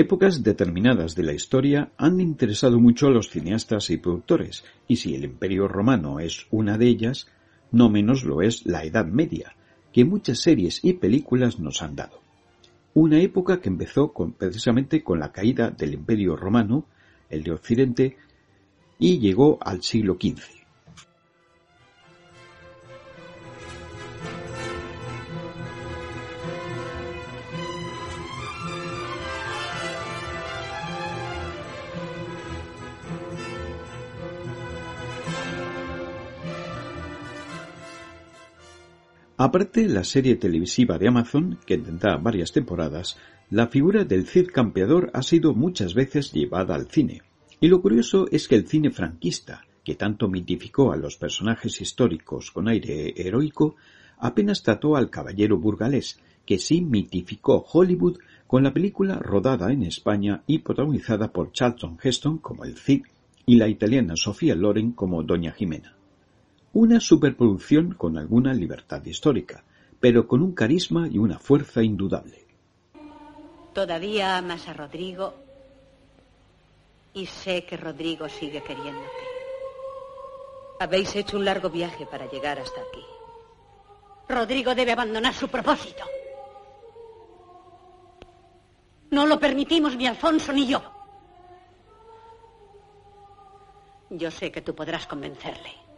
Épocas determinadas de la historia han interesado mucho a los cineastas y productores, y si el Imperio Romano es una de ellas, no menos lo es la Edad Media, que muchas series y películas nos han dado. Una época que empezó precisamente con la caída del Imperio Romano, el de Occidente, y llegó al siglo XV. Aparte la serie televisiva de Amazon, que tendrá varias temporadas, la figura del Cid campeador ha sido muchas veces llevada al cine. Y lo curioso es que el cine franquista, que tanto mitificó a los personajes históricos con aire heroico, apenas trató al caballero burgalés, que sí mitificó Hollywood con la película rodada en España y protagonizada por Charlton Heston como el Cid y la italiana Sofía Loren como Doña Jimena. Una superproducción con alguna libertad histórica, pero con un carisma y una fuerza indudable. Todavía amas a Rodrigo y sé que Rodrigo sigue queriéndote. Habéis hecho un largo viaje para llegar hasta aquí. Rodrigo debe abandonar su propósito. No lo permitimos ni Alfonso ni yo. Yo sé que tú podrás convencerle.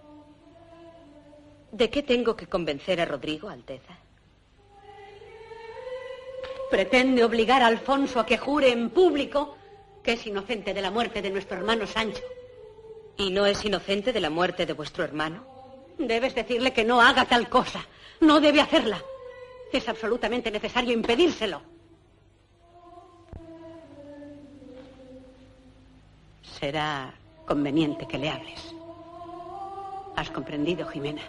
¿De qué tengo que convencer a Rodrigo, Alteza? Pretende obligar a Alfonso a que jure en público que es inocente de la muerte de nuestro hermano Sancho. ¿Y no es inocente de la muerte de vuestro hermano? Debes decirle que no haga tal cosa. No debe hacerla. Es absolutamente necesario impedírselo. Será conveniente que le hables. ¿Has comprendido, Jimena?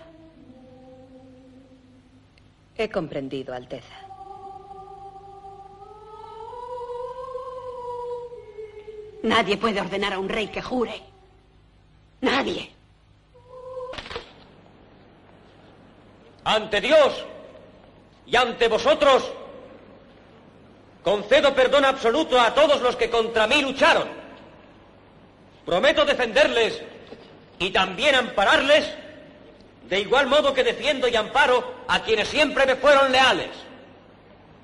He comprendido, Alteza. Nadie puede ordenar a un rey que jure. Nadie. Ante Dios y ante vosotros, concedo perdón absoluto a todos los que contra mí lucharon. Prometo defenderles y también ampararles de igual modo que defiendo y amparo a quienes siempre me fueron leales.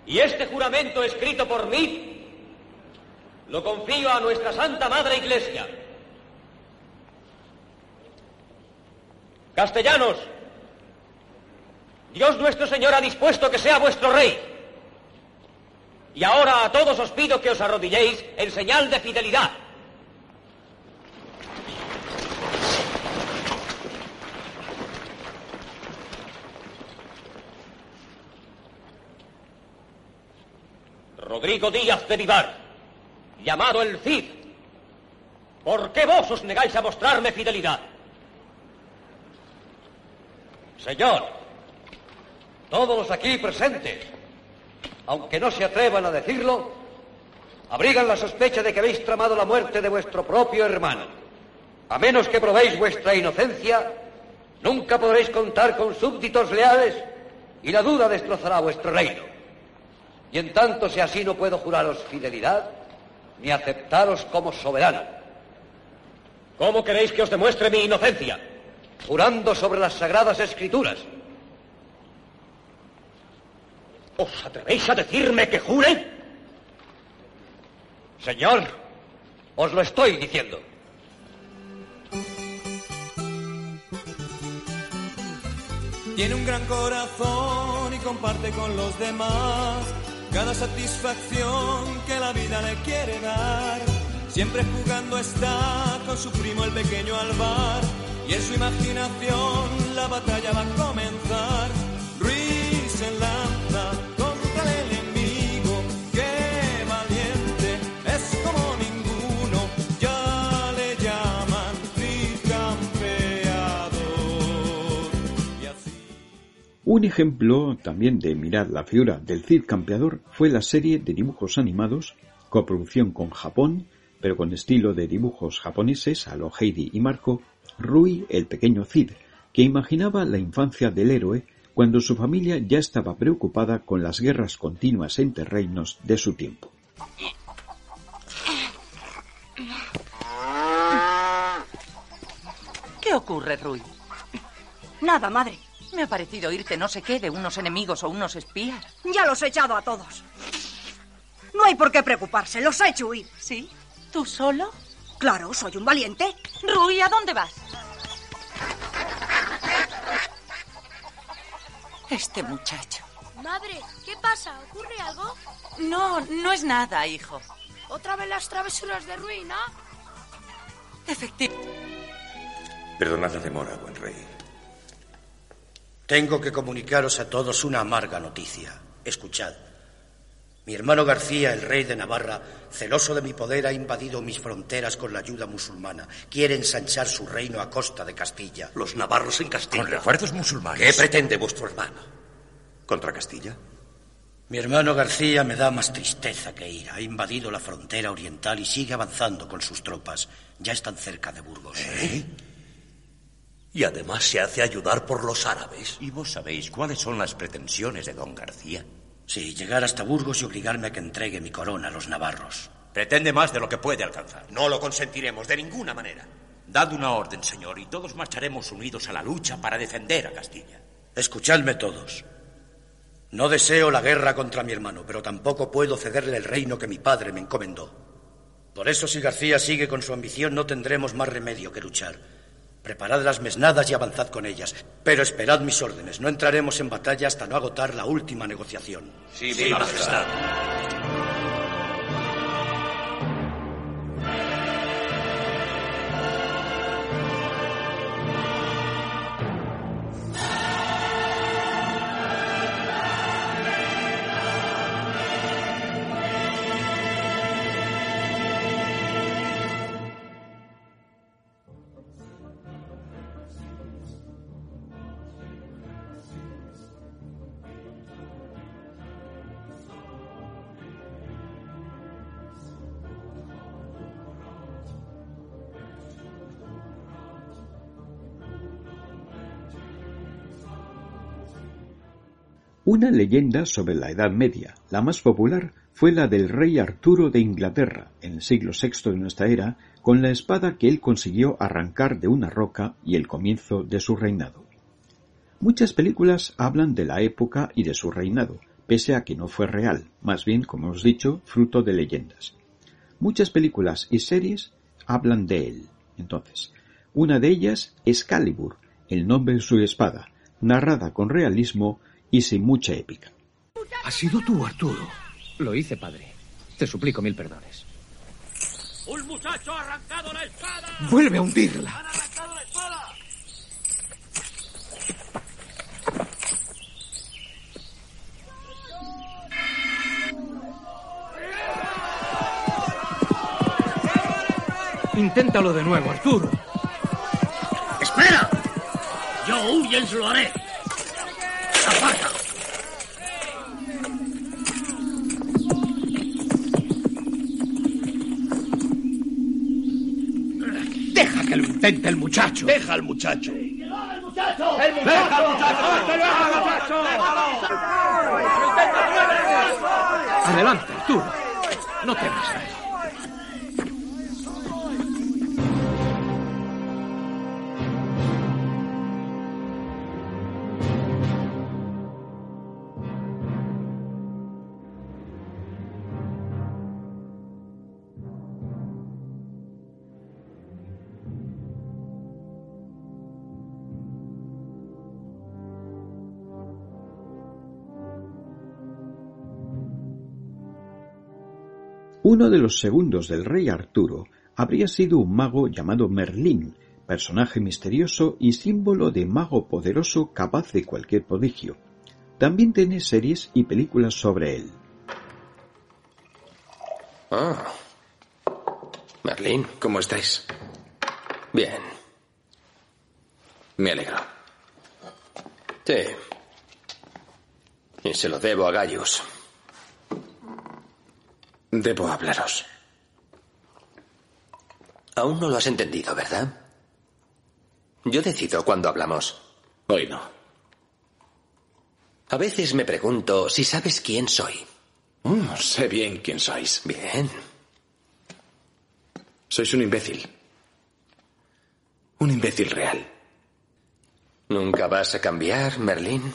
Y este juramento escrito por mí lo confío a nuestra Santa Madre Iglesia. Castellanos, Dios nuestro Señor ha dispuesto que sea vuestro rey. Y ahora a todos os pido que os arrodilléis en señal de fidelidad. Rodrigo Díaz de Vivar, llamado el Cid. ¿Por qué vos os negáis a mostrarme fidelidad? Señor, todos los aquí presentes, aunque no se atrevan a decirlo, abrigan la sospecha de que habéis tramado la muerte de vuestro propio hermano. A menos que probéis vuestra inocencia, nunca podréis contar con súbditos leales y la duda destrozará vuestro reino. Y en tanto si así no puedo juraros fidelidad, ni aceptaros como soberano. ¿Cómo queréis que os demuestre mi inocencia? Jurando sobre las sagradas escrituras. ¿Os atrevéis a decirme que jure? Señor, os lo estoy diciendo. Tiene un gran corazón y comparte con los demás cada satisfacción que la vida le quiere dar. Siempre jugando está con su primo el pequeño Alvar y en su imaginación la batalla va a comenzar. Un ejemplo también de mirar la figura del Cid campeador fue la serie de dibujos animados, coproducción con Japón, pero con estilo de dibujos japoneses a lo Heidi y Marco, Rui el pequeño Cid, que imaginaba la infancia del héroe cuando su familia ya estaba preocupada con las guerras continuas entre reinos de su tiempo. ¿Qué ocurre, Rui? Nada, madre. Me ha parecido oírte no sé qué de unos enemigos o unos espías. Ya los he echado a todos. No hay por qué preocuparse, los he hecho huir. ¿Sí? ¿Tú solo? Claro, soy un valiente. Rui, ¿a dónde vas? Este muchacho. Madre, ¿qué pasa? ¿Ocurre algo? No, no es nada, hijo. ¿Otra vez las travesuras de ruina? Efectivamente. Perdonad la demora, buen rey. Tengo que comunicaros a todos una amarga noticia. Escuchad. Mi hermano García, el rey de Navarra, celoso de mi poder, ha invadido mis fronteras con la ayuda musulmana. Quiere ensanchar su reino a costa de Castilla. Los navarros en Castilla. Con refuerzos musulmanes. ¿Qué pretende vuestro hermano? ¿Contra Castilla? Mi hermano García me da más tristeza que ira. Ha invadido la frontera oriental y sigue avanzando con sus tropas. Ya están cerca de Burgos. ¿Eh? Y además se hace ayudar por los árabes. ¿Y vos sabéis cuáles son las pretensiones de don García? Sí, llegar hasta Burgos y obligarme a que entregue mi corona a los navarros. Pretende más de lo que puede alcanzar. No lo consentiremos de ninguna manera. Dad una orden, señor, y todos marcharemos unidos a la lucha para defender a Castilla. Escuchadme todos. No deseo la guerra contra mi hermano, pero tampoco puedo cederle el reino que mi padre me encomendó. Por eso, si García sigue con su ambición, no tendremos más remedio que luchar. Preparad las mesnadas y avanzad con ellas. Pero esperad mis órdenes. No entraremos en batalla hasta no agotar la última negociación. Sí, sí majestad. Una leyenda sobre la Edad Media, la más popular, fue la del rey Arturo de Inglaterra, en el siglo VI de nuestra era, con la espada que él consiguió arrancar de una roca y el comienzo de su reinado. Muchas películas hablan de la época y de su reinado, pese a que no fue real, más bien, como hemos dicho, fruto de leyendas. Muchas películas y series hablan de él. Entonces, una de ellas es Calibur, el nombre de su espada, narrada con realismo y sin mucha épica. ¿Has sido tú, Arturo? Lo hice, padre. Te suplico mil perdones. ¡Un muchacho ha arrancado la espada! ¡Vuelve a hundirla! ¡Han arrancado la espada! Inténtalo de nuevo, Arturo. ¡Espera! Yo huyens lo haré. Deja que lo intente el muchacho. Deja al muchacho. ¡El muchacho! ¡El muchacho! Adelante, Arturo. No temas Uno de los segundos del rey Arturo habría sido un mago llamado Merlín, personaje misterioso y símbolo de mago poderoso capaz de cualquier prodigio. También tiene series y películas sobre él. Ah. Merlín, ¿cómo estáis? Bien. Me alegro. Sí. Y se lo debo a Gaius. Debo hablaros. Aún no lo has entendido, ¿verdad? Yo decido cuando hablamos. Hoy no. A veces me pregunto si sabes quién soy. Mm, sé bien quién sois. Bien. Sois un imbécil. Un imbécil real. ¿Nunca vas a cambiar, Merlín?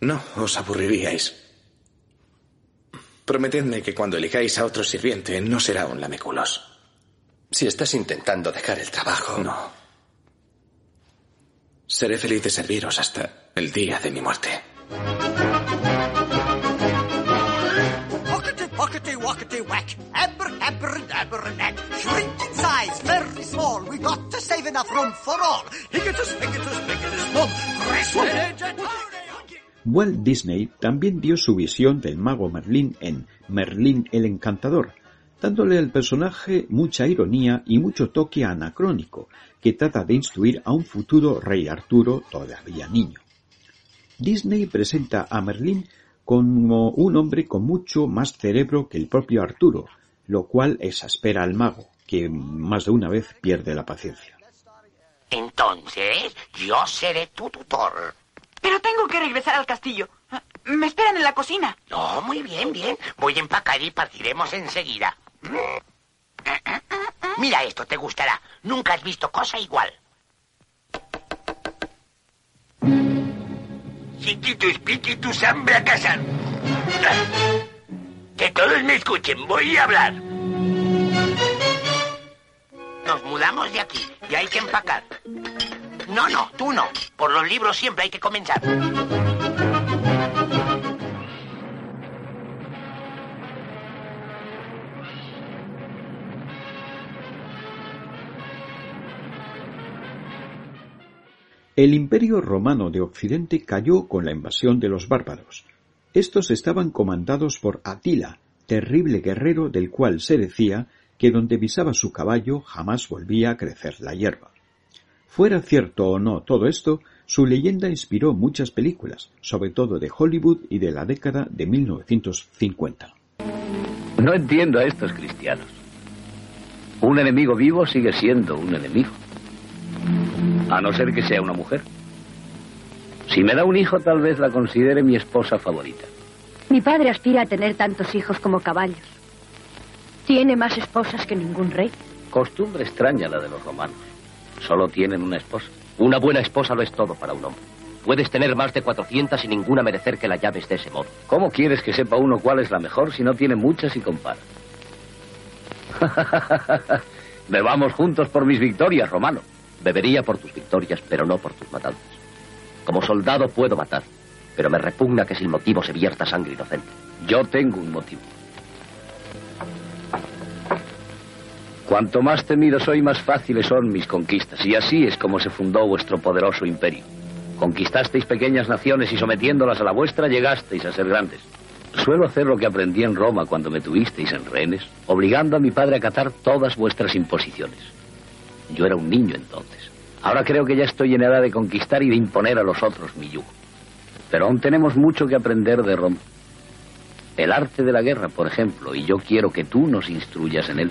No, os aburriríais. Prometedme que cuando elijáis a otro sirviente no será un lameculos. Si estás intentando dejar el trabajo. No. Seré feliz de serviros hasta el día de mi muerte. Walt Disney también dio su visión del mago Merlín en Merlín el Encantador, dándole al personaje mucha ironía y mucho toque anacrónico, que trata de instruir a un futuro rey Arturo todavía niño. Disney presenta a Merlín como un hombre con mucho más cerebro que el propio Arturo, lo cual exaspera al mago, que más de una vez pierde la paciencia. Entonces, yo seré tu tutor. Pero tengo que regresar al castillo. Me esperan en la cocina. No, muy bien, bien. Voy a empacar y partiremos enseguida. Mira esto, te gustará. Nunca has visto cosa igual. Chiquitus, piquitus, hambre a cazar. Que todos me escuchen, voy a hablar. Nos mudamos de aquí y hay que empacar. No, no, tú no. Por los libros siempre hay que comenzar. El imperio romano de Occidente cayó con la invasión de los bárbaros. Estos estaban comandados por Atila, terrible guerrero del cual se decía que donde pisaba su caballo jamás volvía a crecer la hierba. Fuera cierto o no todo esto, su leyenda inspiró muchas películas, sobre todo de Hollywood y de la década de 1950. No entiendo a estos cristianos. Un enemigo vivo sigue siendo un enemigo. A no ser que sea una mujer. Si me da un hijo, tal vez la considere mi esposa favorita. Mi padre aspira a tener tantos hijos como caballos. Tiene más esposas que ningún rey. Costumbre extraña la de los romanos. Solo tienen una esposa. Una buena esposa lo es todo para un hombre. Puedes tener más de 400 y ninguna merecer que la llaves de ese modo. ¿Cómo quieres que sepa uno cuál es la mejor si no tiene muchas y compara? Bebamos juntos por mis victorias, Romano. Bebería por tus victorias, pero no por tus matanzas. Como soldado puedo matar, pero me repugna que sin motivo se vierta sangre inocente. Yo tengo un motivo. Cuanto más temido soy, más fáciles son mis conquistas. Y así es como se fundó vuestro poderoso imperio. Conquistasteis pequeñas naciones y sometiéndolas a la vuestra llegasteis a ser grandes. Suelo hacer lo que aprendí en Roma cuando me tuvisteis en rehenes, obligando a mi padre a acatar todas vuestras imposiciones. Yo era un niño entonces. Ahora creo que ya estoy en edad de conquistar y de imponer a los otros mi yugo. Pero aún tenemos mucho que aprender de Rom. El arte de la guerra, por ejemplo, y yo quiero que tú nos instruyas en él.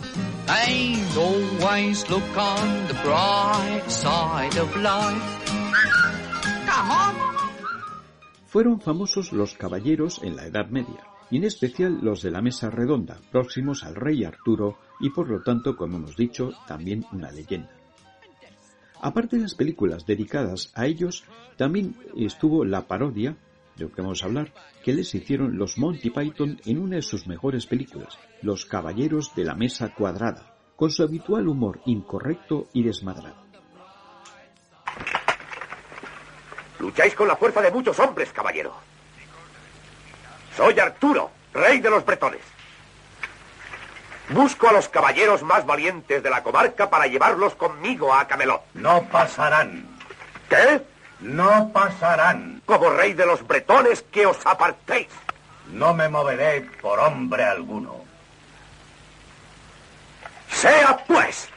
Fueron famosos los caballeros en la Edad Media, y en especial los de la Mesa Redonda, próximos al rey Arturo y por lo tanto, como hemos dicho, también una leyenda. Aparte de las películas dedicadas a ellos, también estuvo la parodia, de lo que vamos a hablar, que les hicieron los Monty Python en una de sus mejores películas, Los Caballeros de la Mesa Cuadrada, con su habitual humor incorrecto y desmadrado. Lucháis con la fuerza de muchos hombres, caballero. Soy Arturo, rey de los bretones. Busco a los caballeros más valientes de la comarca para llevarlos conmigo a Camelot. No pasarán. ¿Qué? No pasarán. Como rey de los bretones, que os apartéis. No me moveré por hombre alguno. Sea pues.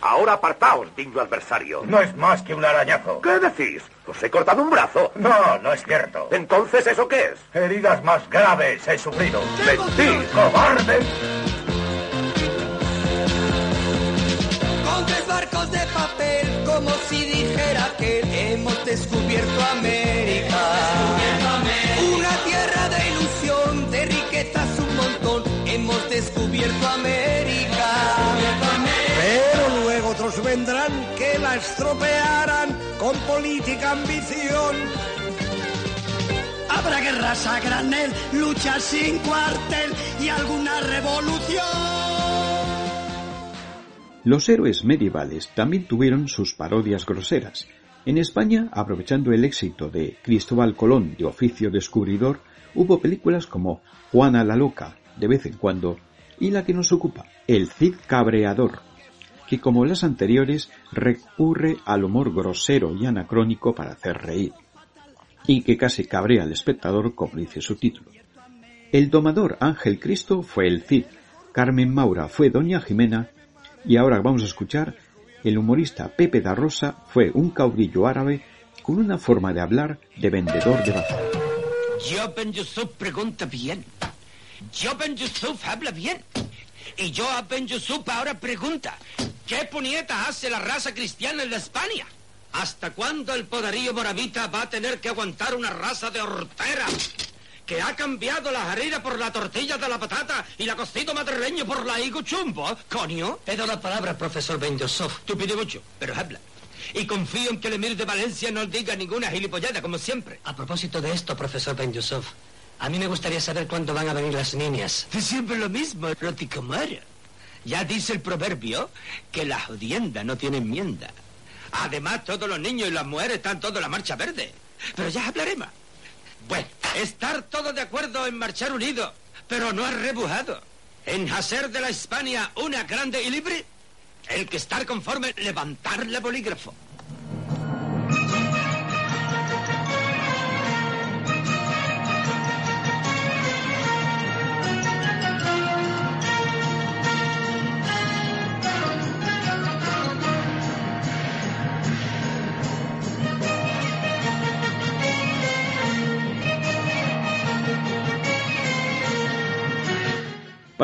Ahora apartaos, digno adversario. No es más que un arañazo. ¿Qué decís? ¿Os he cortado un brazo? No, no es cierto. Entonces, ¿eso qué es? Heridas más graves he sufrido. ¡Mentís! ¡Cobarde! Como si dijera que hemos descubierto América. Una tierra de ilusión, de riquezas un montón, hemos descubierto América. Pero luego otros vendrán que la estropearán con política ambición. Habrá guerras a granel, luchas sin cuartel y alguna revolución. Los héroes medievales también tuvieron sus parodias groseras. En España, aprovechando el éxito de Cristóbal Colón de oficio descubridor, hubo películas como Juana la Loca, de vez en cuando, y la que nos ocupa, El Cid Cabreador, que como las anteriores recurre al humor grosero y anacrónico para hacer reír, y que casi cabrea al espectador como dice su título. El domador Ángel Cristo fue el Cid, Carmen Maura fue Doña Jimena, y ahora vamos a escuchar el humorista Pepe da Rosa fue un caudillo árabe con una forma de hablar de vendedor de bazar. Yo Ben Yusuf pregunta bien. Yo Ben Yusuf habla bien. Y yo a Ben Yusuf ahora pregunta, ¿qué puñeta hace la raza cristiana en la España? ¿Hasta cuándo el poderío moravita va a tener que aguantar una raza de hortera? Que ha cambiado la harina por la tortilla de la patata y la cocido madrileño por la higo chumbo, coño. Te doy la palabra, profesor Ben Yusuf. Tú pide mucho, pero habla. Y confío en que el emir de Valencia no diga ninguna gilipollada, como siempre. A propósito de esto, profesor Ben Yusuf, a mí me gustaría saber cuándo van a venir las niñas. Siempre lo mismo, Roticomara. Ya dice el proverbio que la jodienda no tiene enmienda. Además, todos los niños y las mujeres están todos en la marcha verde. Pero ya hablaremos. Bueno, estar todos de acuerdo en marchar unidos, pero no arrebujado. En hacer de la Hispania una grande y libre, el que estar conforme levantarle bolígrafo.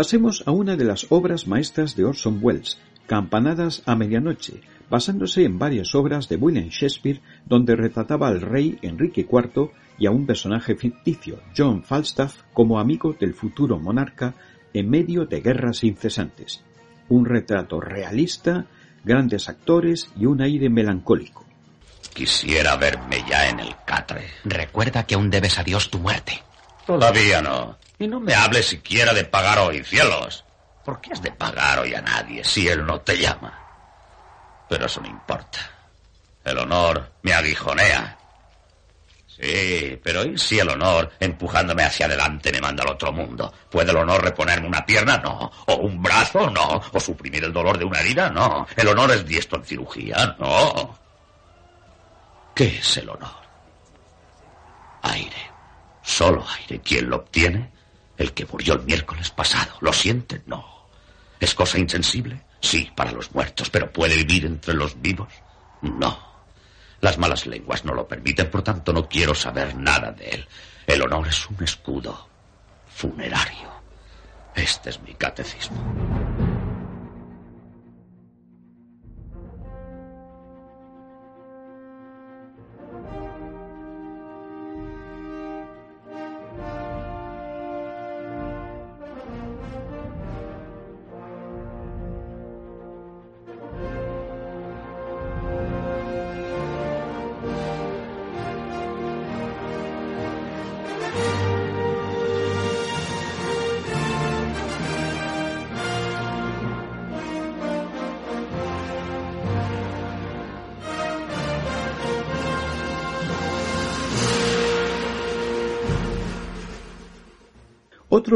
Pasemos a una de las obras maestras de Orson Welles, Campanadas a medianoche, basándose en varias obras de William Shakespeare donde retrataba al rey Enrique IV y a un personaje ficticio, John Falstaff, como amigo del futuro monarca en medio de guerras incesantes. Un retrato realista, grandes actores y un aire melancólico. Quisiera verme ya en el catre. Recuerda que aún debes a Dios tu muerte. Todavía no. Y no me hables siquiera de pagar hoy, cielos. ¿Por qué has de pagar hoy a nadie si él no te llama? Pero eso no importa. El honor me aguijonea. Sí, pero ¿y si el honor, empujándome hacia adelante, me manda al otro mundo? ¿Puede el honor reponerme una pierna? No. ¿O un brazo? No. ¿O suprimir el dolor de una herida? No. ¿El honor es diestro en cirugía? No. ¿Qué es el honor? Aire. Solo aire. ¿Quién lo obtiene? El que murió el miércoles pasado. ¿Lo siente? No. ¿Es cosa insensible? Sí, para los muertos, pero ¿puede vivir entre los vivos? No. Las malas lenguas no lo permiten, por tanto no quiero saber nada de él. El honor es un escudo funerario. Este es mi catecismo.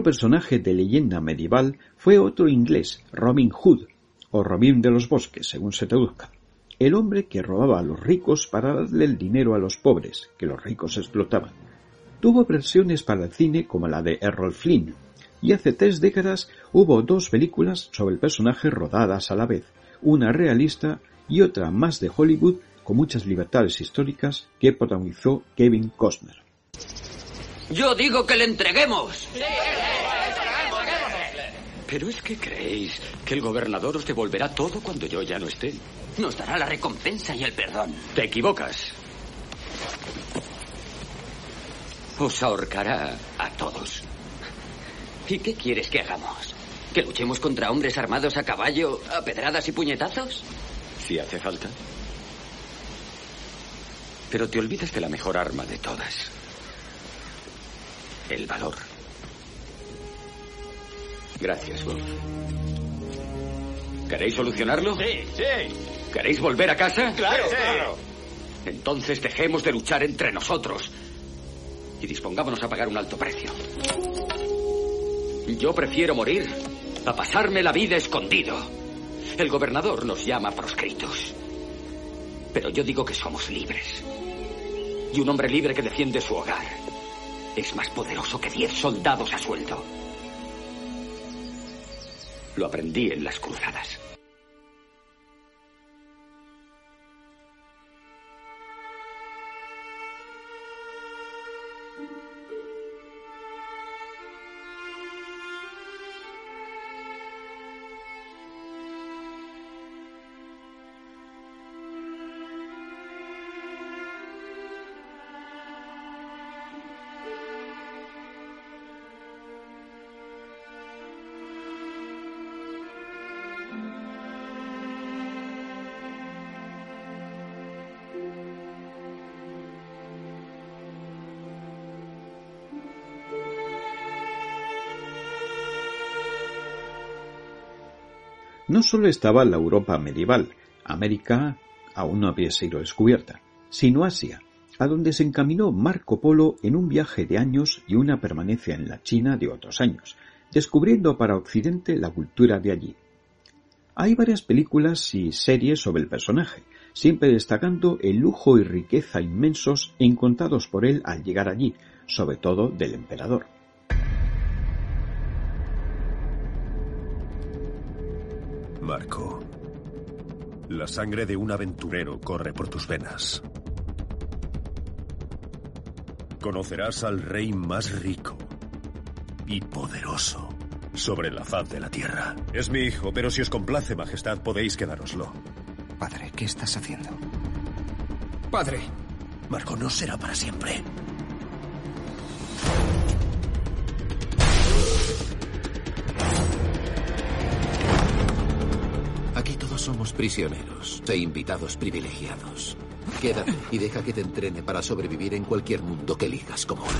Personaje de leyenda medieval fue otro inglés, Robin Hood, o Robin de los Bosques, según se traduzca. El hombre que robaba a los ricos para darle el dinero a los pobres, que los ricos explotaban. Tuvo versiones para el cine como la de Errol Flynn, y hace tres décadas hubo dos películas sobre el personaje rodadas a la vez, una realista y otra más de Hollywood con muchas libertades históricas que protagonizó Kevin Costner. Yo digo que le entreguemos. Pero es que creéis que el gobernador os devolverá todo cuando yo ya no esté. Nos dará la recompensa y el perdón. Te equivocas. Os ahorcará a todos. ¿Y qué quieres que hagamos? ¿Que luchemos contra hombres armados a caballo, a pedradas y puñetazos? Si hace falta. Pero te olvidas de la mejor arma de todas. El valor. Gracias, Wolf. ¿Queréis solucionarlo? Sí, sí. ¿Queréis volver a casa? Claro, claro. Entonces dejemos de luchar entre nosotros y dispongámonos a pagar un alto precio. Yo prefiero morir a pasarme la vida escondido. El gobernador nos llama proscritos. Pero yo digo que somos libres. Y un hombre libre que defiende su hogar es más poderoso que diez soldados a sueldo. Lo aprendí en las cruzadas. No solo estaba la Europa medieval, América aún no había sido descubierta, sino Asia, a donde se encaminó Marco Polo en un viaje de años y una permanencia en la China de otros años, descubriendo para Occidente la cultura de allí. Hay varias películas y series sobre el personaje, siempre destacando el lujo y riqueza inmensos encontrados por él al llegar allí, sobre todo del emperador. Marco, la sangre de un aventurero corre por tus venas. Conocerás al rey más rico y poderoso sobre la faz de la tierra. Es mi hijo, pero si os complace, Majestad, podéis quedároslo. Padre, ¿qué estás haciendo? Padre. Marco, no será para siempre. Prisioneros e invitados privilegiados. Quédate y deja que te entrene para sobrevivir en cualquier mundo que elijas como él.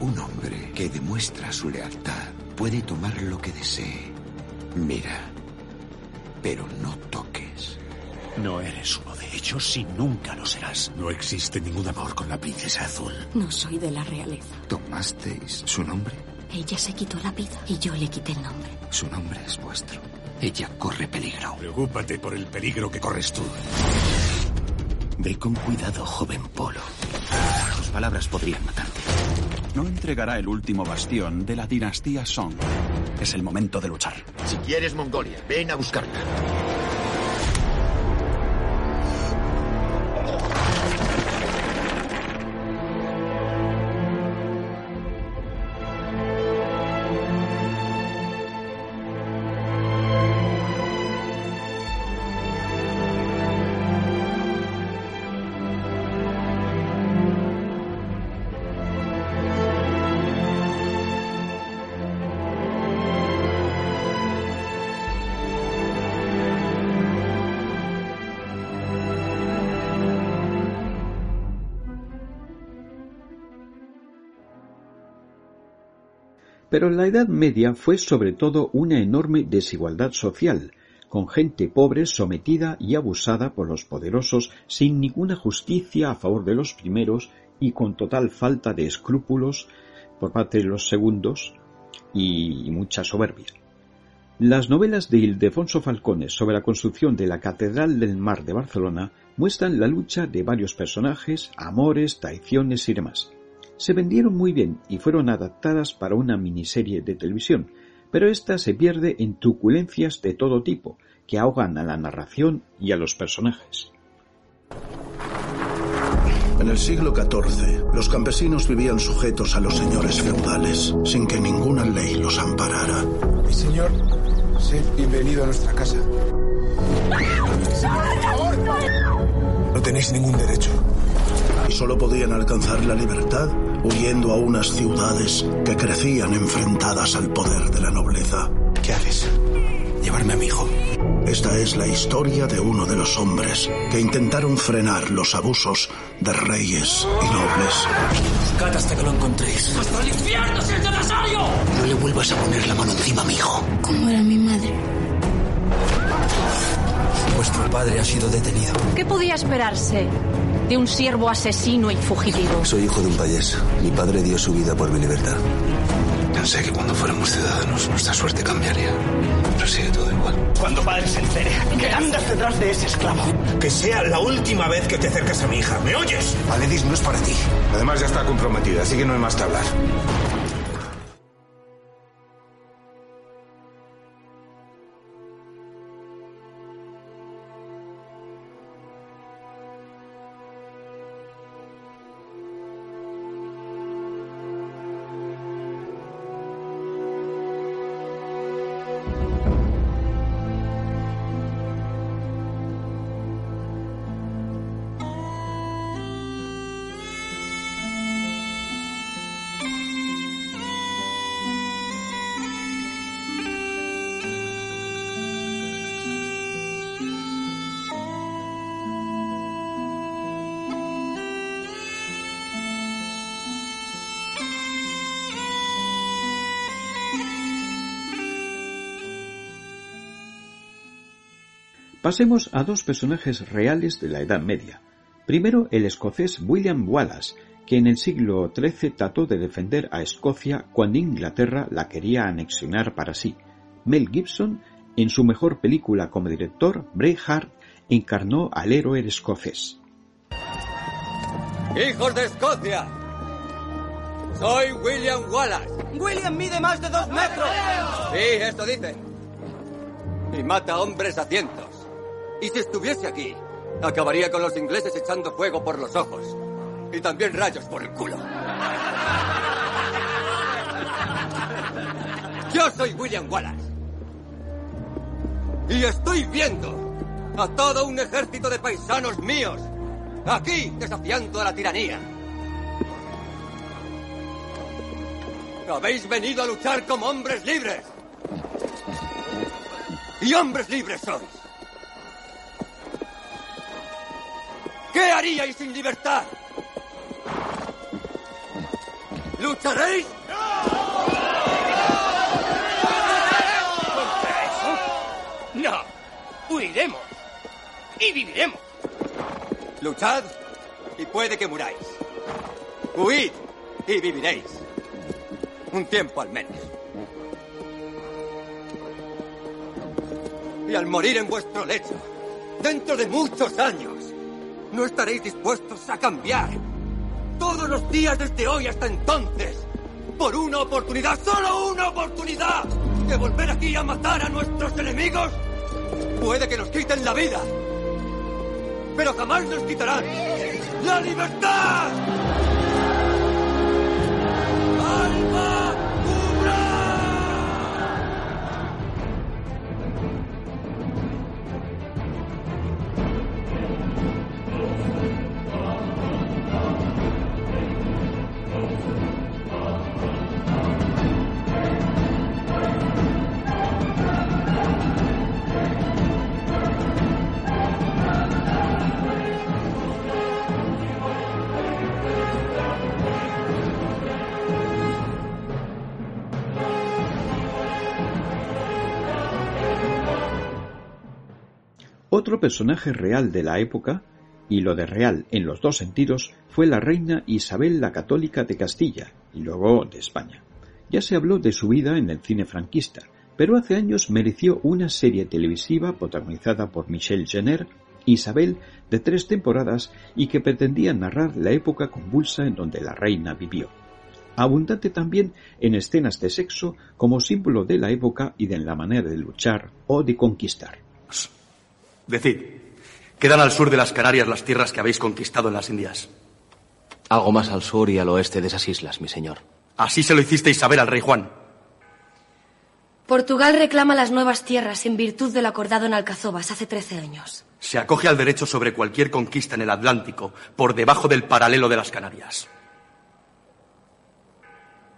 Un hombre que demuestra su lealtad puede tomar lo que desee. Mira, pero no toques. No eres uno de ellos y nunca lo serás. No existe ningún amor con la princesa azul. No soy de la realeza. ¿Tomasteis su nombre? Ella se quitó la vida y yo le quité el nombre. Su nombre es vuestro. Ella corre peligro. Preocúpate por el peligro que corres tú. Ve con cuidado, joven Polo. Tus palabras podrían matarte. No entregará el último bastión de la dinastía Song. Es el momento de luchar. Si quieres Mongolia, ven a buscarla. Pero la Edad Media fue sobre todo una enorme desigualdad social, con gente pobre sometida y abusada por los poderosos sin ninguna justicia a favor de los primeros y con total falta de escrúpulos por parte de los segundos y mucha soberbia. Las novelas de Ildefonso Falcones sobre la construcción de la Catedral del Mar de Barcelona muestran la lucha de varios personajes, amores, traiciones y demás se vendieron muy bien y fueron adaptadas para una miniserie de televisión, pero esta se pierde en truculencias de todo tipo, que ahogan a la narración y a los personajes. En el siglo XIV, los campesinos vivían sujetos a los señores feudales, sin que ninguna ley los amparara. Mi señor, sí, bienvenido a nuestra casa. No tenéis ningún derecho. Y solo podían alcanzar la libertad huyendo a unas ciudades que crecían enfrentadas al poder de la nobleza. ¿Qué haces? Llevarme a mi hijo. Esta es la historia de uno de los hombres que intentaron frenar los abusos de reyes y nobles. Buscad hasta que lo encontréis. ¡Hasta el infierno si es necesario! No le vuelvas a poner la mano encima a mi hijo. ¿Cómo era mi madre? Vuestro padre ha sido detenido. ¿Qué podía esperarse de un siervo asesino y fugitivo? Soy hijo de un payés. Mi padre dio su vida por mi libertad. Pensé que cuando fuéramos ciudadanos nuestra suerte cambiaría. Pero sigue todo igual. Cuando padre se entere que andas detrás de ese esclavo. Que sea la última vez que te acercas a mi hija. ¿Me oyes? Aledis no es para ti. Además ya está comprometida, así que no hay más que hablar. Pasemos a dos personajes reales de la Edad Media. Primero, el escocés William Wallace, que en el siglo XIII trató de defender a Escocia cuando Inglaterra la quería anexionar para sí. Mel Gibson, en su mejor película como director, Braveheart, encarnó al héroe escocés. ¡Hijos de Escocia! Soy William Wallace. William mide más de dos metros. Sí, esto dice. Y mata hombres a cientos. Y si estuviese aquí, acabaría con los ingleses echando fuego por los ojos. Y también rayos por el culo. Yo soy William Wallace. Y estoy viendo a todo un ejército de paisanos míos aquí desafiando a la tiranía. Habéis venido a luchar como hombres libres. Y hombres libres sois. ¿Qué haríais sin libertad? ¿Lucharéis? ¿Contra eso? No. Huiremos. Y viviremos. Luchad y puede que muráis. Huid y viviréis. Un tiempo al menos. Y al morir en vuestro lecho, dentro de muchos años, no estaréis dispuestos a cambiar. Todos los días desde hoy hasta entonces. Por una oportunidad, solo una oportunidad, de volver aquí a matar a nuestros enemigos. Puede que nos quiten la vida, pero jamás nos quitarán la libertad. Personaje real de la época, y lo de real en los dos sentidos, fue la reina Isabel la Católica de Castilla y luego de España. Ya se habló de su vida en el cine franquista, pero hace años mereció una serie televisiva protagonizada por Michel Jenner, Isabel, de tres temporadas y que pretendía narrar la época convulsa en donde la reina vivió. Abundante también en escenas de sexo como símbolo de la época y de la manera de luchar o de conquistar. Decid, quedan al sur de las Canarias las tierras que habéis conquistado en las Indias. Algo más al sur y al oeste de esas islas, mi señor. Así se lo hicisteis saber al rey Juan. Portugal reclama las nuevas tierras en virtud del acordado en Alcazobas hace 13 años. Se acoge al derecho sobre cualquier conquista en el Atlántico por debajo del paralelo de las Canarias.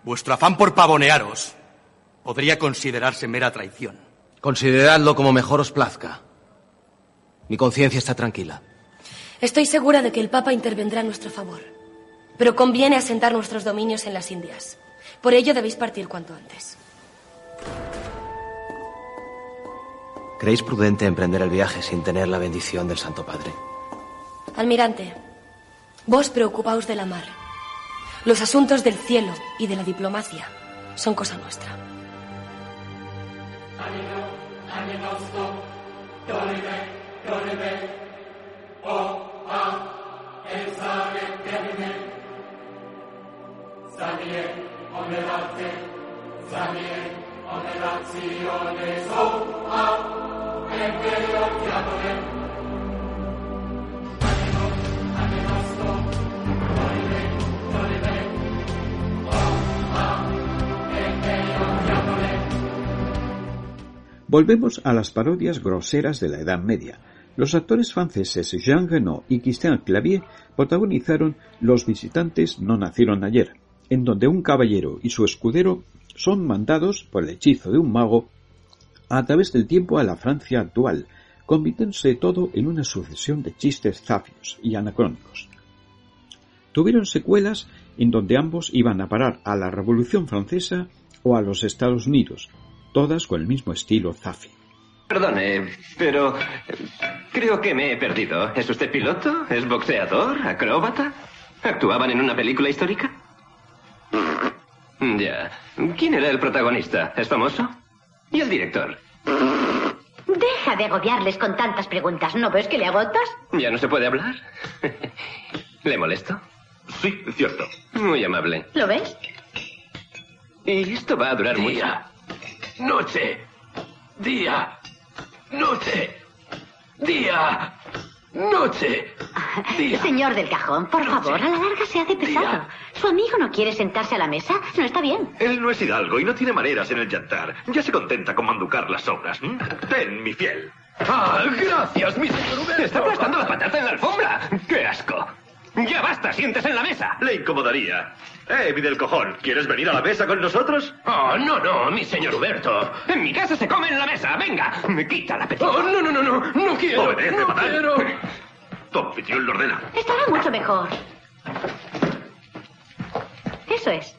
Vuestro afán por pavonearos podría considerarse mera traición. Consideradlo como mejor os plazca. Mi conciencia está tranquila. Estoy segura de que el Papa intervendrá en nuestro favor. Pero conviene asentar nuestros dominios en las Indias. Por ello debéis partir cuanto antes. ¿Creéis prudente emprender el viaje sin tener la bendición del Santo Padre? Almirante, vos preocupaos de la mar. Los asuntos del cielo y de la diplomacia son cosa nuestra. Volvemos a las parodias groseras de la Edad Media. Los actores franceses Jean Reno y Christian Clavier protagonizaron Los visitantes no nacieron ayer, en donde un caballero y su escudero son mandados por el hechizo de un mago a través del tiempo a la Francia actual, convirtiéndose todo en una sucesión de chistes zafios y anacrónicos. Tuvieron secuelas en donde ambos iban a parar a la Revolución Francesa o a los Estados Unidos, todas con el mismo estilo zafio. Perdone, pero eh, creo que me he perdido. ¿Es usted piloto? ¿Es boxeador? ¿Acróbata? ¿Actuaban en una película histórica? Ya. ¿Quién era el protagonista? ¿Es famoso? ¿Y el director? Deja de agobiarles con tantas preguntas. ¿No ves que le agotas? ¿Ya no se puede hablar? ¿Le molesto? Sí, cierto. Muy amable. ¿Lo ves? Y esto va a durar mucho. Día, noche, día, noche, día, noche. Día. Señor del cajón, por favor, a la larga se hace pesado. ¿Su amigo no quiere sentarse a la mesa? No está bien. Él no es hidalgo y no tiene maneras en el yantar. Ya se contenta con manducar las obras. ¿m? Ten, mi fiel. Ah, gracias, mi señor Huberto. Está aplastando la patata en la alfombra. ¡Qué asco! ¡Ya basta! ¡Siéntese en la mesa! Le incomodaría. Eh, mi del cojón, ¿quieres venir a la mesa con nosotros? Oh, no, no, mi señor Huberto. En mi casa se come en la mesa. Venga, me quita el apetito. Oh, no, no, no, no, no quiero. Obedece, no patán. quiero. Tu anfitrión lo ordena. Estará mucho mejor. Eso es.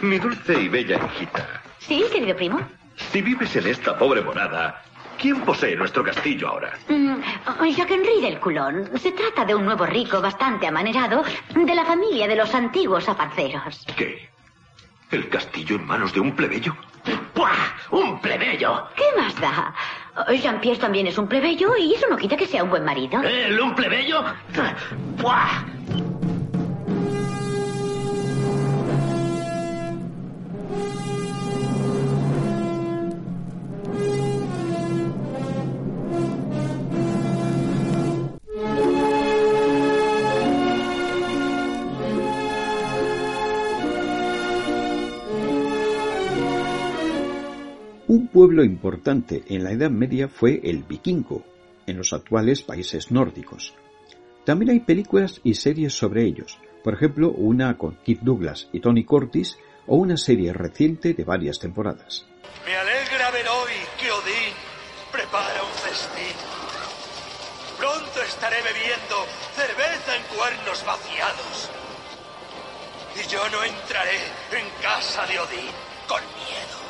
Mi dulce y bella hijita. Sí, querido primo. Si vives en esta pobre morada, ¿quién posee nuestro castillo ahora? Mm, Jacques Henri del Coulon. Se trata de un nuevo rico bastante amanerado de la familia de los antiguos aparceros. ¿Qué? ¿El castillo en manos de un plebeyo? ¡Buah! ¡Un plebeyo! ¿Qué más da? Jean-Pierre también es un plebeyo y eso no quita que sea un buen marido. ¿El un plebeyo? ¡Buah! Pueblo importante en la Edad Media fue el vikingo, en los actuales países nórdicos. También hay películas y series sobre ellos, por ejemplo una con Keith Douglas y Tony Curtis o una serie reciente de varias temporadas. Me alegra ver hoy que Odín prepara un festín. Pronto estaré bebiendo cerveza en cuernos vaciados. Y yo no entraré en casa de Odín con miedo.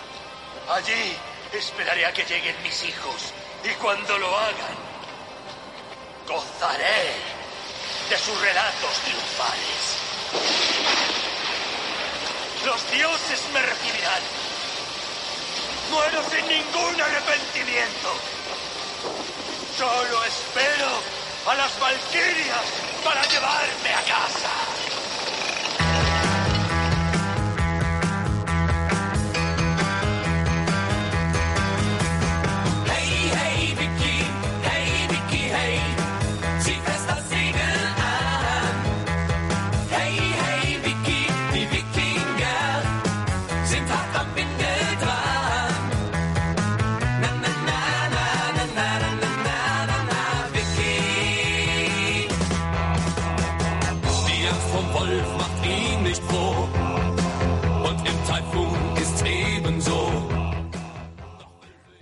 Allí esperaré a que lleguen mis hijos y cuando lo hagan, gozaré de sus relatos triunfales. Los dioses me recibirán. Muero sin ningún arrepentimiento. Solo espero a las valquirias para llevarme a casa.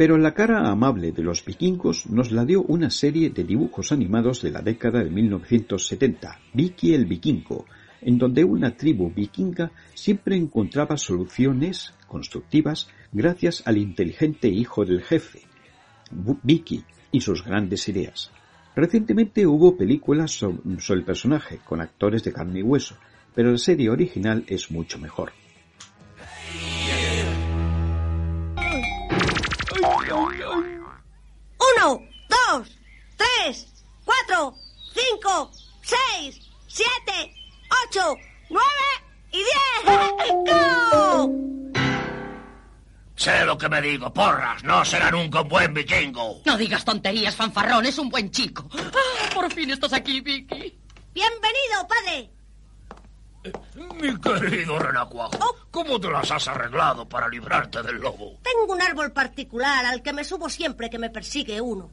Pero la cara amable de los vikingos nos la dio una serie de dibujos animados de la década de 1970, Vicky el Vikingo, en donde una tribu vikinga siempre encontraba soluciones constructivas gracias al inteligente hijo del jefe, Vicky, y sus grandes ideas. Recientemente hubo películas so- sobre el personaje con actores de carne y hueso, pero la serie original es mucho mejor. Uno, dos, tres, cuatro, cinco, seis, siete, ocho, nueve y diez. ¡Go! Sé lo que me digo, porras. No será nunca un buen vikingo. No digas tonterías, fanfarrón, es un buen chico. Ah, por fin estás aquí, Vicky. Bienvenido, padre. Mi querido renacuajo, Oh. ¿cómo te las has arreglado para librarte del lobo? Tengo un árbol particular al que me subo siempre que me persigue uno.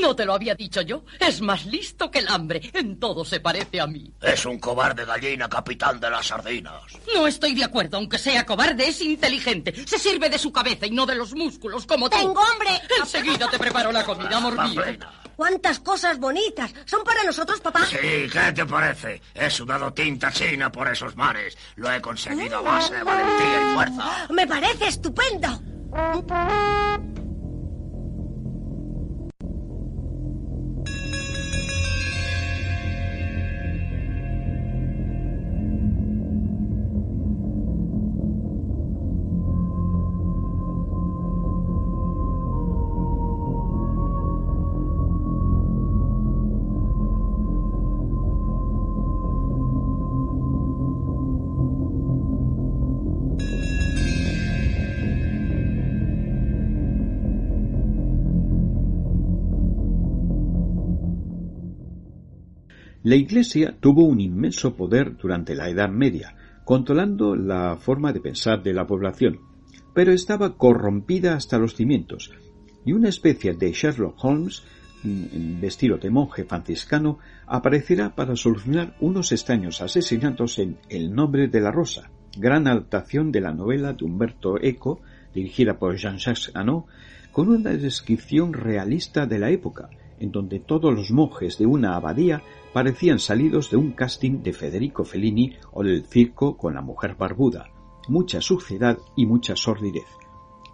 No te lo había dicho yo. Es más listo que el hambre. En todo se parece a mí. Es un cobarde gallina, capitán de las sardinas. No estoy de acuerdo, aunque sea cobarde, es inteligente. Se sirve de su cabeza y no de los músculos como tú. ¡Tengo hambre! Enseguida te preparo la comida, amor mío. ¡Cuántas cosas bonitas! ¿Son para nosotros, papá? Sí, ¿qué te parece? He sudado tinta china por esos mares. Lo he conseguido a base de valentía y fuerza. Me parece estupendo. La Iglesia tuvo un inmenso poder durante la Edad Media, controlando la forma de pensar de la población, pero estaba corrompida hasta los cimientos, y una especie de Sherlock Holmes, mm, de estilo de monje franciscano, aparecerá para solucionar unos extraños asesinatos en El nombre de la rosa, gran adaptación de la novela de Humberto Eco, dirigida por Jean-Jacques Hano, con una descripción realista de la época, en donde todos los monjes de una abadía parecían salidos de un casting de Federico Fellini o del circo con la mujer barbuda, mucha suciedad y mucha sordidez.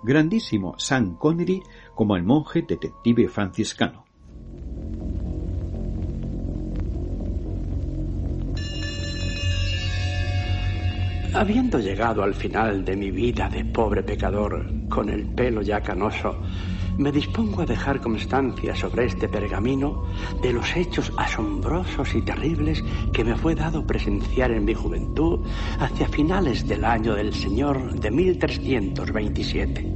Grandísimo Sam Connery como el monje detective franciscano. Habiendo llegado al final de mi vida de pobre pecador, con el pelo ya canoso, me dispongo a dejar constancia sobre este pergamino de los hechos asombrosos y terribles que me fue dado presenciar en mi juventud hacia finales del año del Señor de 1327.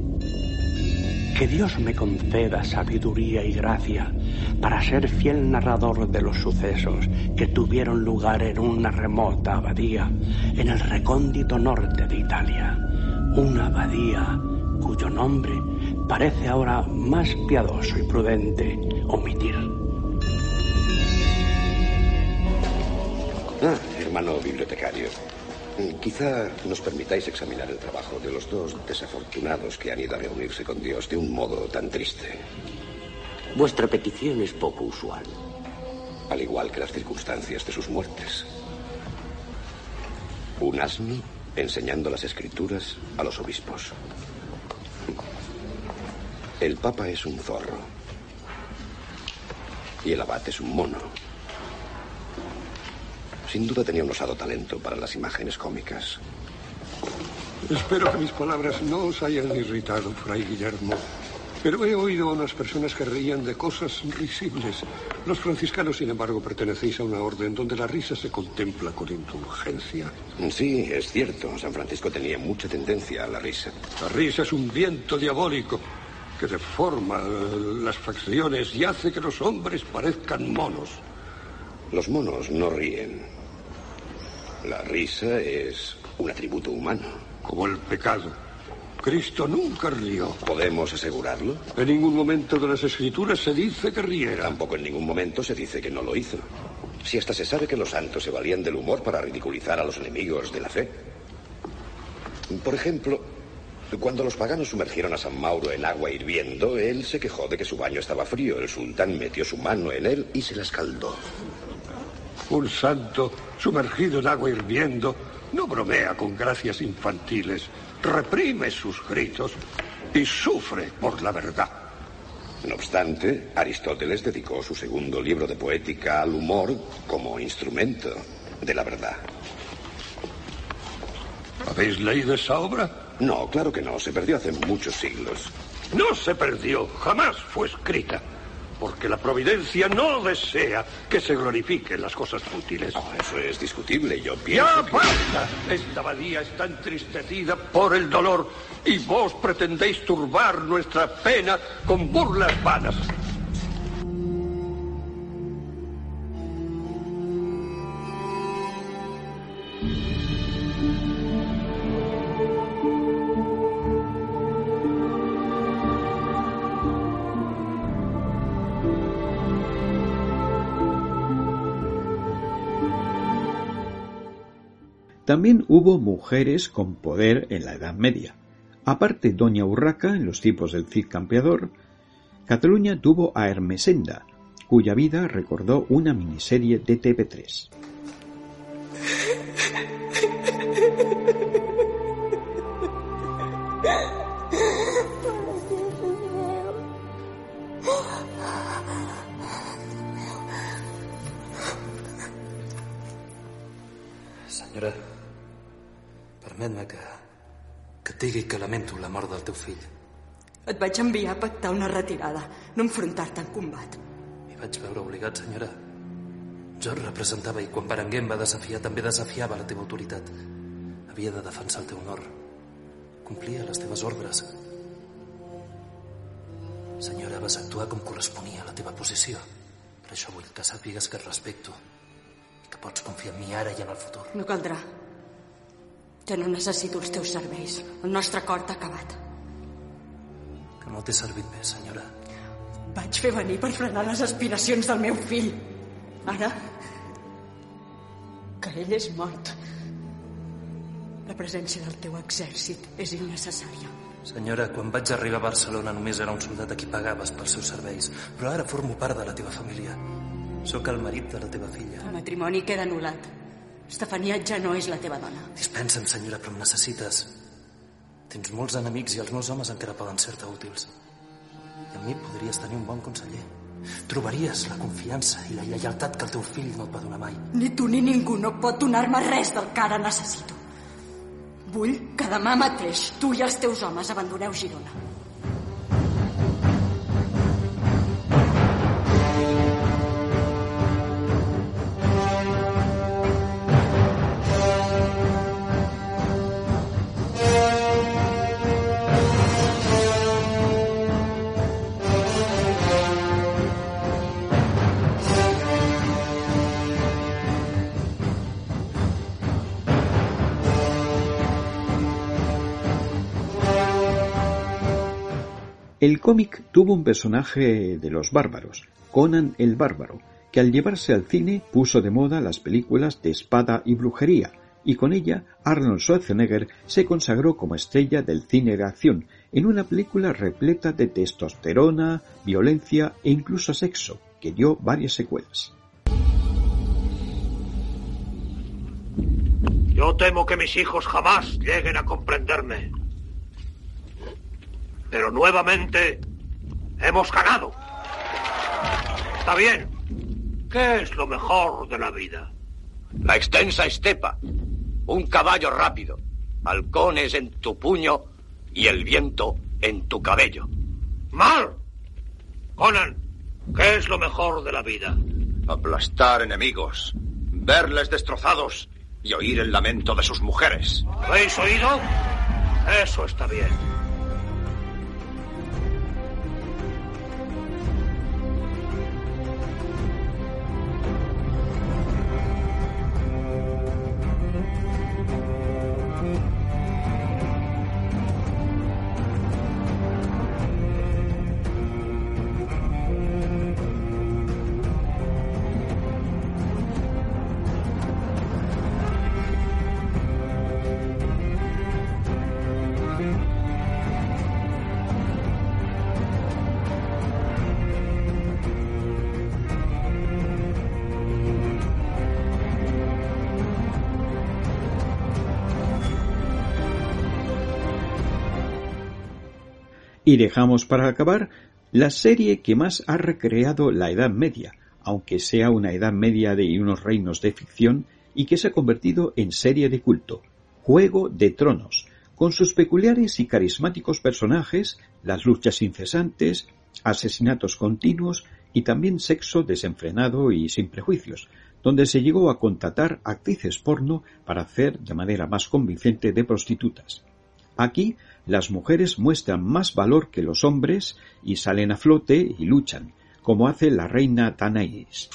Que Dios me conceda sabiduría y gracia para ser fiel narrador de los sucesos que tuvieron lugar en una remota abadía en el recóndito norte de Italia. Una abadía cuyo nombre parece ahora más piadoso y prudente omitir. Ah, hermano bibliotecario. mm, Quizá nos permitáis examinar el trabajo de los dos desafortunados que han ido a reunirse con Dios de un modo tan triste. Vuestra petición es poco usual. Al igual que las circunstancias de sus muertes. Un asno enseñando las escrituras a los obispos. El papa es un zorro. Y el abad es un mono. Sin duda tenía un osado talento para las imágenes cómicas. Espero que mis palabras no os hayan irritado, Fray Guillermo. Pero he oído a unas personas que reían de cosas risibles. Los franciscanos, sin embargo, pertenecéis a una orden donde la risa se contempla con indulgencia. Sí, es cierto. San Francisco tenía mucha tendencia a la risa. La risa es un viento diabólico que deforma las facciones y hace que los hombres parezcan monos. Los monos no ríen. La risa es un atributo humano. Como el pecado. Cristo nunca rió. ¿Podemos asegurarlo? En ningún momento de las escrituras se dice que riera. Tampoco en ningún momento se dice que no lo hizo. Si hasta se sabe que los santos se valían del humor para ridiculizar a los enemigos de la fe. Por ejemplo, cuando los paganos sumergieron a San Mauro en agua hirviendo, él se quejó de que su baño estaba frío. El sultán metió su mano en él y se la escaldó. Un santo sumergido en agua hirviendo no bromea con gracias infantiles, reprime sus gritos y sufre por la verdad. No obstante, Aristóteles dedicó su segundo libro de poética al humor como instrumento de la verdad. ¿Habéis leído esa obra? No, claro que no. Se perdió hace muchos siglos. No se perdió, jamás fue escrita. Porque la providencia no desea que se glorifiquen las cosas fútiles. eso es discutible. Yo pienso. ¡Ya que- basta! Esta abadía está entristecida por el dolor y vos pretendéis turbar nuestra pena con burlas vanas. También hubo mujeres con poder en la Edad Media. Aparte Doña Urraca en los tiempos del Cid Campeador, Cataluña tuvo a Hermesenda, cuya vida recordó una miniserie de TV3. Lamento la mort del teu fill. Et vaig enviar a pactar una retirada, no enfrontar-te en combat. M'hi vaig veure obligat, senyora. Jo et representava i quan Berenguer em va desafiar també desafiava la teva autoritat. Havia de defensar el teu honor. Complia les teves ordres. Senyora, vas actuar com corresponia a la teva posició. Per això vull que sàpigues que et respecto i que pots confiar en mi ara i en el futur. No caldrà. Ja no necessito els teus serveis. El nostre acord ha acabat. Que no t'he servit bé, senyora. Vaig fer venir per frenar les aspiracions del meu fill. Ara, que ell és mort, la presència del teu exèrcit és innecessària. Senyora, quan vaig arribar a Barcelona només era un soldat a qui pagaves pels seus serveis, però ara formo part de la teva família. Sóc el marit de la teva filla. El matrimoni queda anul·lat. Estefania ja no és la teva dona. Dispensa'm, senyora, però em necessites. Tens molts enemics i els meus homes encara poden ser-te útils. I amb mi podries tenir un bon conseller. Trobaries la confiança i la lleialtat que el teu fill no et va donar mai. Ni tu ni ningú no pot donar-me res del que ara necessito. Vull que demà mateix tu i els teus homes abandoneu Girona. Cómic tuvo un personaje de los bárbaros, Conan el Bárbaro, que al llevarse al cine puso de moda las películas de espada y brujería, y con ella Arnold Schwarzenegger se consagró como estrella del cine de acción, en una película repleta de testosterona, violencia e incluso sexo, que dio varias secuelas. Yo temo que mis hijos jamás lleguen a comprenderme. Pero nuevamente hemos ganado. Está bien. ¿Qué es lo mejor de la vida? La extensa estepa, un caballo rápido, halcones en tu puño y el viento en tu cabello. ¡Mal! Conan, ¿qué es lo mejor de la vida? Aplastar enemigos, verles destrozados y oír el lamento de sus mujeres. ¿Habéis oído? Eso está bien. Y dejamos para acabar la serie que más ha recreado la Edad Media, aunque sea una Edad Media de unos reinos de ficción y que se ha convertido en serie de culto, Juego de Tronos, con sus peculiares y carismáticos personajes, las luchas incesantes, asesinatos continuos y también sexo desenfrenado y sin prejuicios, donde se llegó a contratar actrices porno para hacer de manera más convincente de prostitutas. Aquí las mujeres muestran más valor que los hombres y salen a flote y luchan, como hace la reina Tanais.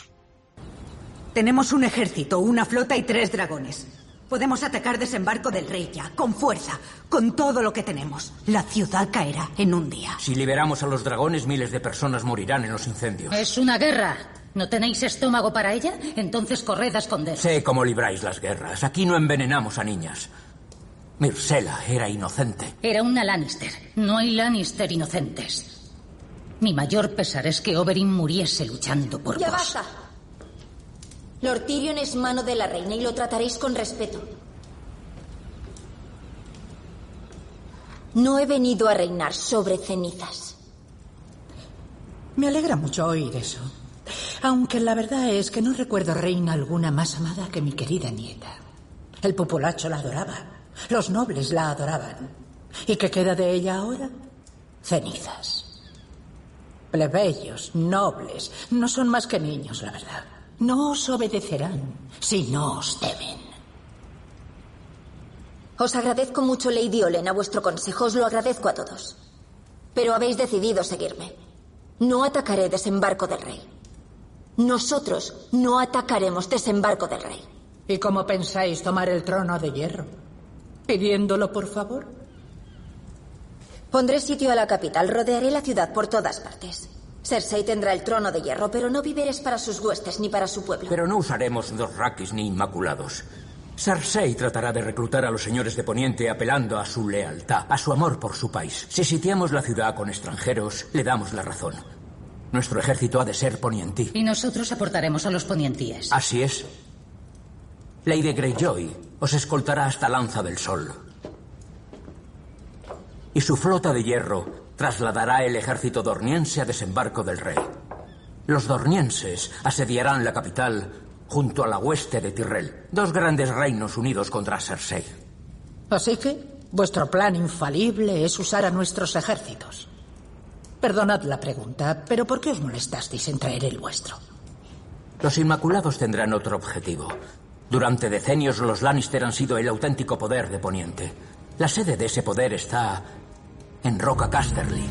Tenemos un ejército, una flota y tres dragones. Podemos atacar desembarco del rey ya, con fuerza, con todo lo que tenemos. La ciudad caerá en un día. Si liberamos a los dragones, miles de personas morirán en los incendios. Es una guerra. ¿No tenéis estómago para ella? Entonces corred a esconder. Sé cómo libráis las guerras. Aquí no envenenamos a niñas. Mirsela era inocente. Era una Lannister. No hay Lannister inocentes. Mi mayor pesar es que Oberyn muriese luchando por Ya vos. basta. Lord Tyrion es mano de la reina y lo trataréis con respeto. No he venido a reinar sobre cenizas. Me alegra mucho oír eso. Aunque la verdad es que no recuerdo reina alguna más amada que mi querida nieta. El populacho la adoraba. Los nobles la adoraban. ¿Y qué queda de ella ahora? Cenizas. Plebeyos, nobles, no son más que niños, la verdad. No os obedecerán si no os temen. Os agradezco mucho, Lady Olen, a vuestro consejo. Os lo agradezco a todos. Pero habéis decidido seguirme. No atacaré desembarco del rey. Nosotros no atacaremos desembarco del rey. ¿Y cómo pensáis tomar el trono de hierro? ¿Pidiéndolo por favor? Pondré sitio a la capital, rodearé la ciudad por todas partes. Cersei tendrá el trono de hierro, pero no víveres para sus huestes ni para su pueblo. Pero no usaremos dos raquis ni inmaculados. Cersei tratará de reclutar a los señores de Poniente apelando a su lealtad, a su amor por su país. Si sitiamos la ciudad con extranjeros, le damos la razón. Nuestro ejército ha de ser ponientí. Y nosotros aportaremos a los ponientíes. Así es. Lady Greyjoy os escoltará hasta Lanza del Sol. Y su flota de hierro trasladará el ejército dorniense a desembarco del rey. Los dornienses asediarán la capital junto a la hueste de Tyrrell, dos grandes reinos unidos contra Cersei. Así que vuestro plan infalible es usar a nuestros ejércitos. Perdonad la pregunta, pero ¿por qué os molestasteis en traer el vuestro? Los Inmaculados tendrán otro objetivo. Durante decenios los Lannister han sido el auténtico poder de Poniente. La sede de ese poder está en Roca Casterly.